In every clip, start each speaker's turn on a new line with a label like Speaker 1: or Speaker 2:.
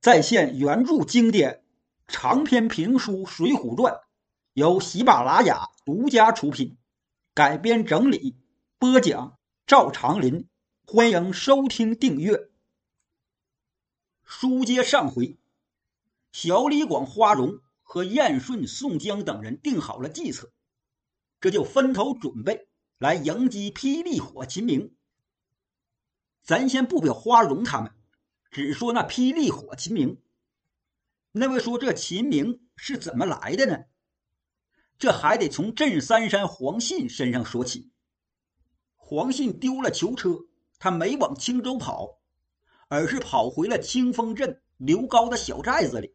Speaker 1: 再现原著经典长篇评书《水浒传》，由喜马拉雅独家出品，改编整理播讲赵长林。欢迎收听订阅。书接上回，小李广、花荣和燕顺、宋江等人定好了计策，这就分头准备来迎击霹雳火秦明。咱先不表花荣他们。只说那霹雳火秦明，那位说这秦明是怎么来的呢？这还得从镇三山黄信身上说起。黄信丢了囚车，他没往青州跑，而是跑回了清风镇刘高的小寨子里。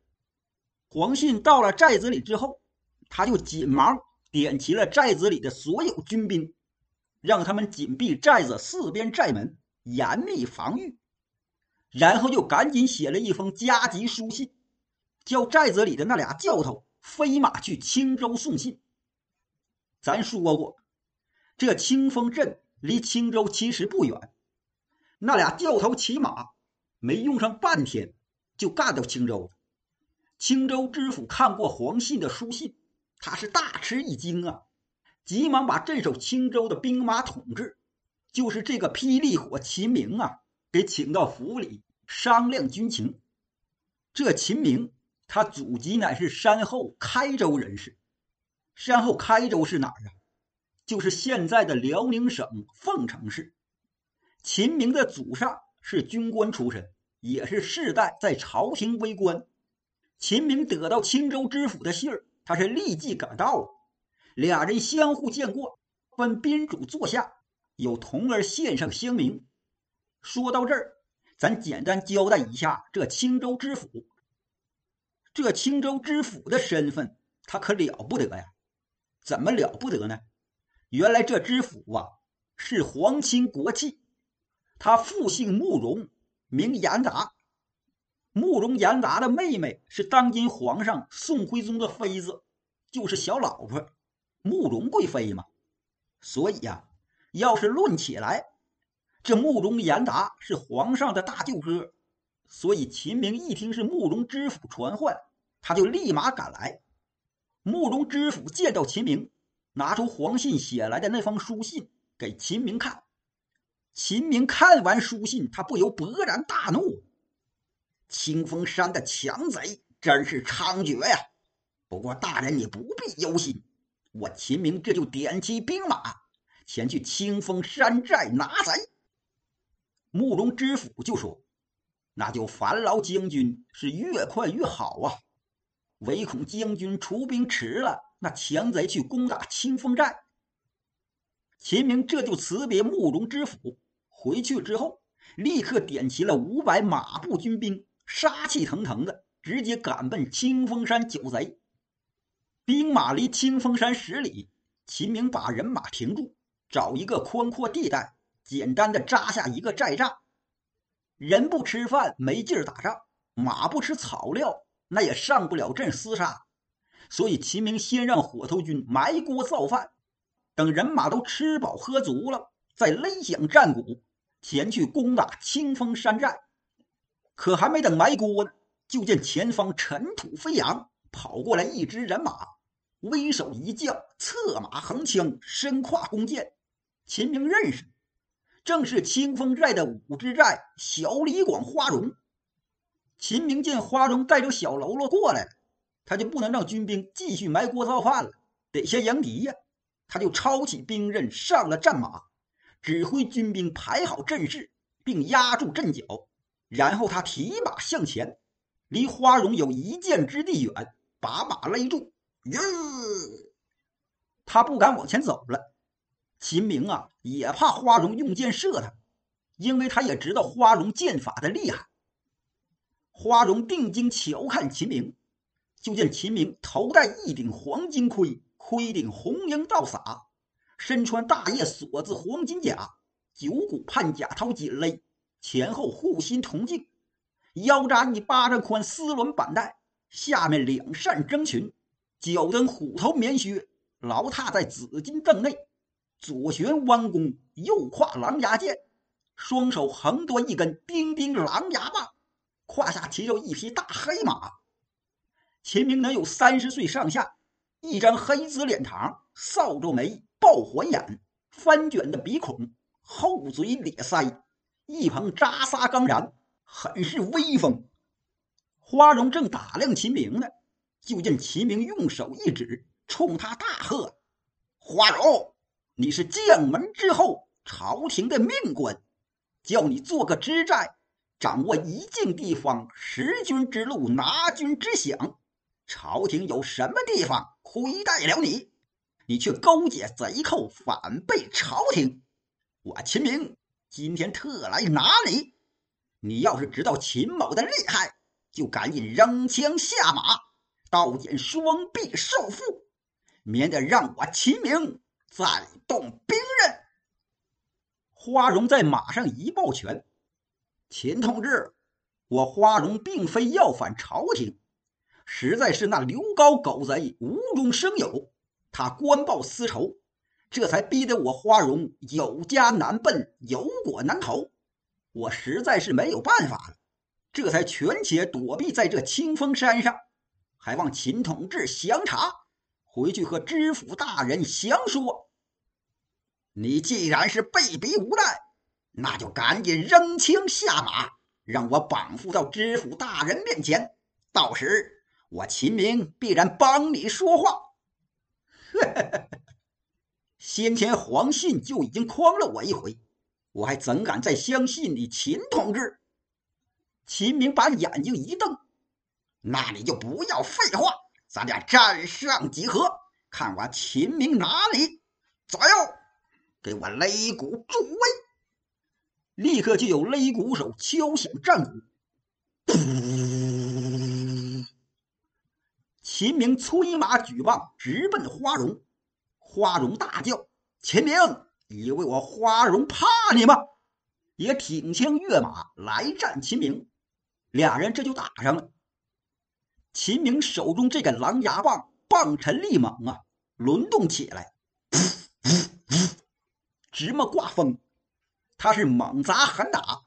Speaker 1: 黄信到了寨子里之后，他就紧忙点齐了寨子里的所有军兵，让他们紧闭寨子四边寨门，严密防御。然后就赶紧写了一封加急书信，叫寨子里的那俩教头飞马去青州送信。咱说过，这清风镇离青州其实不远，那俩教头骑马没用上半天就干到青州了。青州知府看过黄信的书信，他是大吃一惊啊，急忙把镇守青州的兵马统制，就是这个霹雳火秦明啊，给请到府里。商量军情，这秦明他祖籍乃是山后开州人士。山后开州是哪儿啊？就是现在的辽宁省凤城市。秦明的祖上是军官出身，也是世代在朝廷为官。秦明得到青州知府的信儿，他是立即赶到了。俩人相互见过，分宾主坐下，有童儿献上香茗。说到这儿。咱简单交代一下，这青州知府，这青州知府的身份，他可了不得呀！怎么了不得呢？原来这知府啊，是皇亲国戚，他父姓慕容，名严达。慕容严达的妹妹是当今皇上宋徽宗的妃子，就是小老婆慕容贵妃嘛。所以呀，要是论起来，这慕容严达是皇上的大舅哥，所以秦明一听是慕容知府传唤，他就立马赶来。慕容知府见到秦明，拿出黄信写来的那封书信给秦明看。秦明看完书信，他不由勃然大怒：“清风山的强贼真是猖獗呀！不过大人你不必忧心，我秦明这就点起兵马，前去清风山寨拿贼。”慕容知府就说：“那就烦劳将军，是越快越好啊！唯恐将军出兵迟了，那强贼去攻打清风寨。”秦明这就辞别慕容知府，回去之后，立刻点齐了五百马步军兵，杀气腾腾的直接赶奔清风山剿贼。兵马离清风山十里，秦明把人马停住，找一个宽阔地带。简单的扎下一个寨栅，人不吃饭没劲儿打仗，马不吃草料那也上不了阵厮杀，所以秦明先让火头军埋锅造饭，等人马都吃饱喝足了，再擂响战鼓前去攻打清风山寨。可还没等埋锅呢，就见前方尘土飞扬，跑过来一支人马，威手一将，策马横枪，身挎弓箭，秦明认识。正是清风寨的五支寨小李广、花荣。秦明见花荣带着小喽啰过来了，他就不能让军兵继续埋锅造饭了，得先迎敌呀。他就抄起兵刃，上了战马，指挥军兵排好阵势，并压住阵脚。然后他提马向前，离花荣有一箭之地远，把马勒住。哟，他不敢往前走了。秦明啊，也怕花荣用箭射他，因为他也知道花荣剑法的厉害。花荣定睛瞧看秦明，就见秦明头戴一顶黄金盔，盔顶红缨倒洒，身穿大叶锁子黄金甲，九股判甲套紧勒，前后护心铜镜，腰扎一巴掌宽丝纶板带，下面两扇征裙，脚蹬虎头棉靴，牢踏在紫金凳内。左旋弯弓，右挎狼牙剑，双手横端一根叮叮狼牙棒，胯下骑着一匹大黑马。秦明能有三十岁上下，一张黑紫脸膛，扫帚眉，爆环眼，翻卷的鼻孔，厚嘴咧腮，一捧扎撒刚然，很是威风。花荣正打量秦明呢，就见秦明用手一指，冲他大喝：“花荣，你是将门之后，朝廷的命官，叫你做个知寨，掌握一境地方，识君之路，拿君之饷。朝廷有什么地方亏待了你，你却勾结贼寇，反背朝廷。我秦明今天特来拿你。你要是知道秦某的厉害。”就赶紧扔枪下马，刀剑双臂受缚，免得让我秦明再动兵刃。花荣在马上一抱拳：“秦同志，我花荣并非要反朝廷，实在是那刘高狗贼无中生有，他官报私仇，这才逼得我花荣有家难奔，有果难投。我实在是没有办法了。”这才权且躲避在这清风山上，还望秦同志详查，回去和知府大人详说。你既然是被逼无奈，那就赶紧扔枪下马，让我绑缚到知府大人面前，到时我秦明必然帮你说话。先前黄信就已经诓了我一回，我还怎敢再相信你秦同志？秦明把眼睛一瞪：“那你就不要废话，咱俩战上几合，看我秦明拿你！左右，给我擂鼓助威！”立刻就有擂鼓手敲响战鼓。秦明催马举棒，直奔花荣。花荣大叫：“秦明，以为我花荣怕你吗？”也挺枪跃马来战秦明。俩人这就打上了。秦明手中这个狼牙棒，棒沉力猛啊，轮动起来，直么刮风。他是猛砸狠打。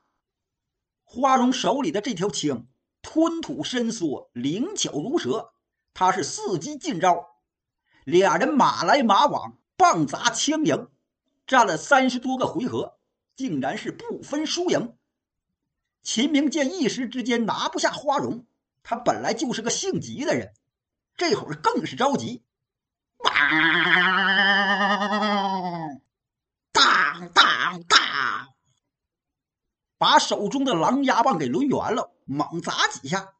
Speaker 1: 花荣手里的这条枪，吞吐伸缩，灵巧如蛇。他是伺机进招。俩人马来马往，棒砸枪迎，战了三十多个回合，竟然是不分输赢。秦明见一时之间拿不下花荣，他本来就是个性急的人，这会儿更是着急。啊当当，把手中的狼牙棒给抡圆了，猛砸几下。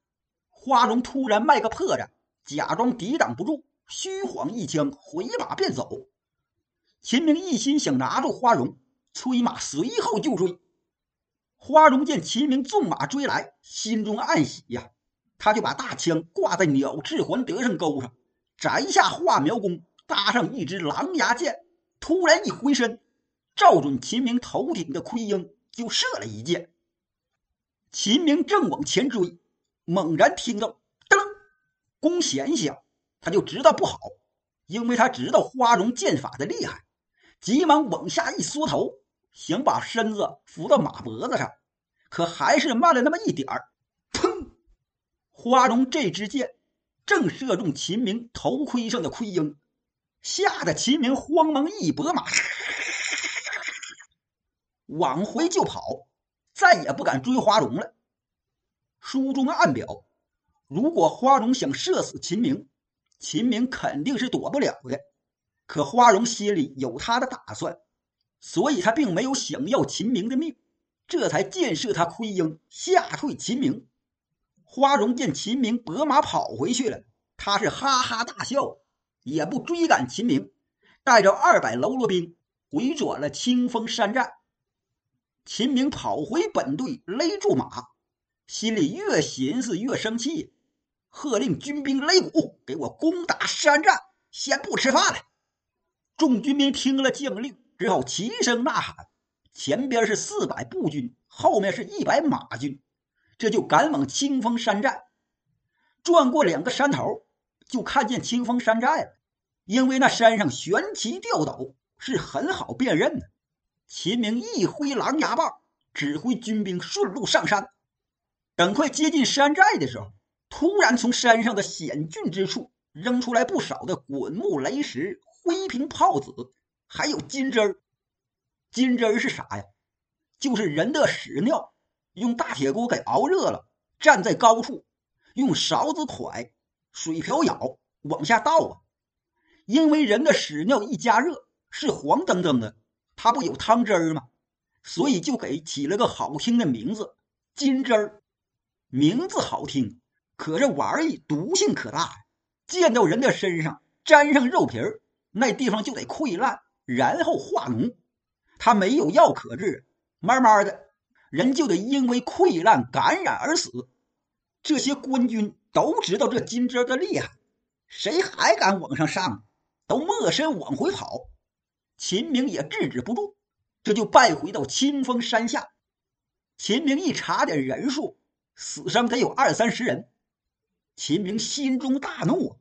Speaker 1: 花荣突然卖个破绽，假装抵挡不住，虚晃一枪，回马便走。秦明一心想拿住花荣，催马随后就追。花荣见秦明纵马追来，心中暗喜呀，他就把大枪挂在鸟翅环得胜钩上，摘下画苗弓，搭上一支狼牙箭，突然一回身，照准秦明头顶的盔缨就射了一箭。秦明正往前追，猛然听到“噔”，弓弦响，他就知道不好，因为他知道花荣剑法的厉害，急忙往下一缩头。想把身子扶到马脖子上，可还是慢了那么一点儿。砰！花荣这支箭正射中秦明头盔上的盔缨，吓得秦明慌忙一拨马，往回就跑，再也不敢追花荣了。书中暗表，如果花荣想射死秦明，秦明肯定是躲不了的。可花荣心里有他的打算。所以他并没有想要秦明的命，这才箭射他盔缨，吓退秦明。花荣见秦明拨马跑回去了，他是哈哈大笑，也不追赶秦明，带着二百喽啰兵回转了清风山寨。秦明跑回本队，勒住马，心里越寻思越生气，喝令军兵擂鼓，给我攻打山寨，先不吃饭了。众军兵听了将令。只好齐声呐喊，前边是四百步军，后面是一百马军，这就赶往清风山寨。转过两个山头，就看见清风山寨了。因为那山上悬旗吊斗，是很好辨认的。秦明一挥狼牙棒，指挥军兵顺路上山。等快接近山寨的时候，突然从山上的险峻之处扔出来不少的滚木雷石、灰瓶炮子，还有金针儿。金针儿是啥呀？就是人的屎尿，用大铁锅给熬热了，站在高处，用勺子㧟，水瓢舀往下倒啊。因为人的屎尿一加热是黄澄澄的，它不有汤汁儿吗？所以就给起了个好听的名字——金针儿。名字好听，可这玩意毒性可大呀！溅到人的身上，沾上肉皮儿，那地方就得溃烂，然后化脓。它没有药可治，慢慢的，人就得因为溃烂感染而死。这些官军都知道这金针的厉害，谁还敢往上上？都没身往回跑。秦明也制止不住，这就败回到清风山下。秦明一查点人数。死伤得有二三十人，秦明心中大怒，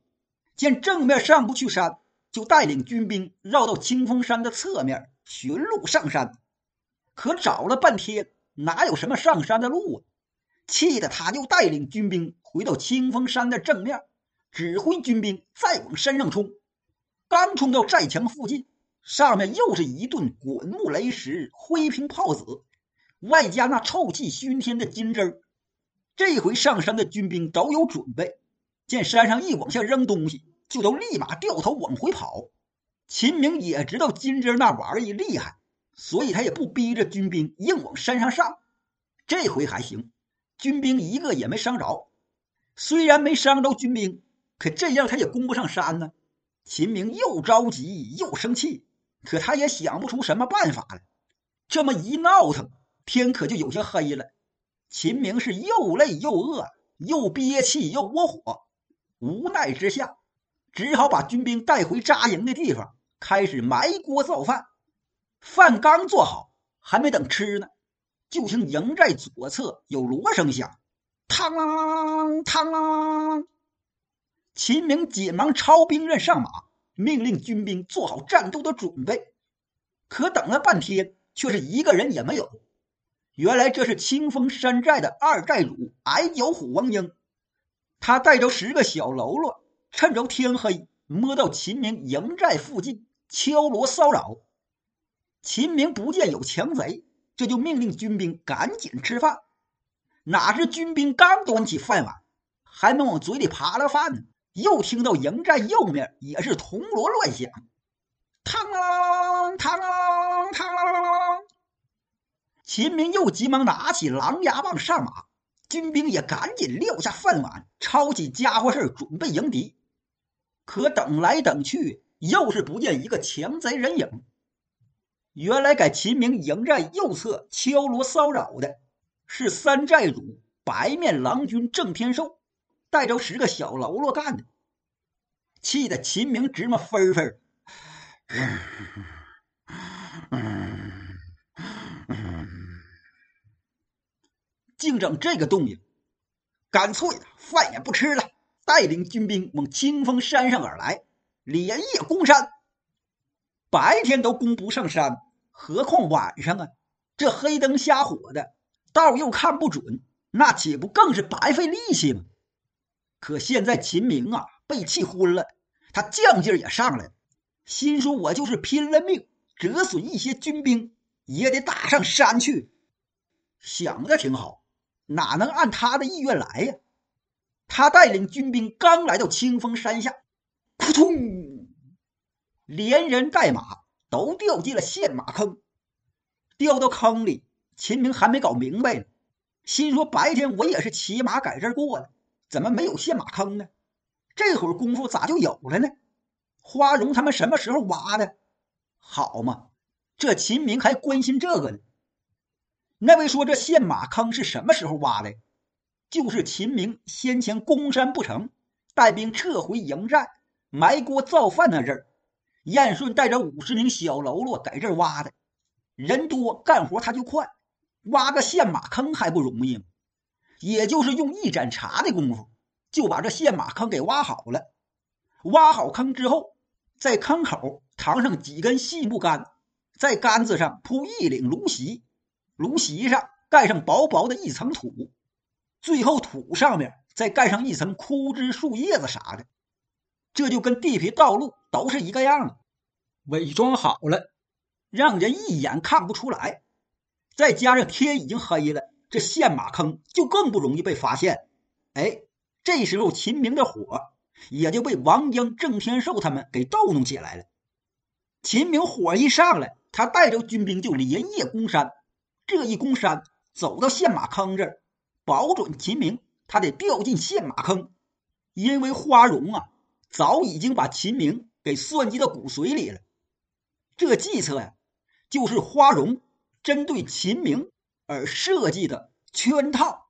Speaker 1: 见正面上不去山，就带领军兵绕到清风山的侧面寻路上山。可找了半天，哪有什么上山的路啊？气得他又带领军兵回到清风山的正面，指挥军兵再往山上冲。刚冲到寨墙附近，上面又是一顿滚木雷石、灰瓶炮子，外加那臭气熏天的金针儿。这回上山的军兵早有准备，见山上一往下扔东西，就都立马掉头往回跑。秦明也知道金针那玩意厉害，所以他也不逼着军兵硬往山上上。这回还行，军兵一个也没伤着。虽然没伤着军兵，可这样他也攻不上山呢。秦明又着急又生气，可他也想不出什么办法来。这么一闹腾，天可就有些黑了。秦明是又累又饿，又憋气又窝火，无奈之下，只好把军兵带回扎营的地方，开始埋锅造饭。饭刚做好，还没等吃呢，就听营寨左侧有锣声响，嘡啷嘡啷。秦明急忙抄兵刃上马，命令军兵做好战斗的准备。可等了半天，却是一个人也没有。原来这是清风山寨的二寨主矮脚虎王英，他带着十个小喽啰，趁着天黑摸到秦明营寨附近敲锣骚扰。秦明不见有强贼，这就命令军兵赶紧吃饭。哪知军兵刚端起饭碗，还没往嘴里扒拉饭呢，又听到营寨右面也是铜锣乱响，嘡啷嘡啷嘡啷。秦明又急忙拿起狼牙棒上马，军兵也赶紧撂下饭碗，抄起家伙事准备迎敌。可等来等去，又是不见一个强贼人影。原来给秦明营寨右侧敲锣骚扰的，是三寨主白面郎君郑天寿，带着十个小喽啰干的。气得秦明直冒分分。净整这个动静，干脆的饭也不吃了，带领军兵往清风山上而来，连夜攻山。白天都攻不上山，何况晚上啊？这黑灯瞎火的，道又看不准，那岂不更是白费力气吗？可现在秦明啊，被气昏了，他犟劲也上来了，心说：“我就是拼了命折损一些军兵，也得打上山去。”想的挺好。哪能按他的意愿来呀？他带领军兵刚来到清风山下，扑通，连人带马都掉进了陷马坑。掉到坑里，秦明还没搞明白呢，心说：白天我也是骑马在这儿过的，怎么没有陷马坑呢？这会儿功夫咋就有了呢？花荣他们什么时候挖的？好嘛，这秦明还关心这个呢。那位说：“这陷马坑是什么时候挖的？就是秦明先前攻山不成，带兵撤回营寨，埋锅造饭那阵儿，燕顺带着五十名小喽啰在这儿挖的。人多干活他就快，挖个陷马坑还不容易吗？也就是用一盏茶的功夫，就把这陷马坑给挖好了。挖好坑之后，在坑口扛上几根细木杆，在杆子上铺一领芦席。芦席上盖上薄薄的一层土，最后土上面再盖上一层枯枝树叶子啥的，这就跟地皮道路都是一个样的，伪装好了，让人一眼看不出来。再加上天已经黑了，这陷马坑就更不容易被发现。哎，这时候秦明的火也就被王江、郑天寿他们给逗弄起来了。秦明火一上来，他带着军兵就连夜攻山。这一攻山，走到陷马坑这儿，保准秦明他得掉进陷马坑，因为花荣啊早已经把秦明给算计到骨髓里了。这计策呀，就是花荣针对秦明而设计的圈套。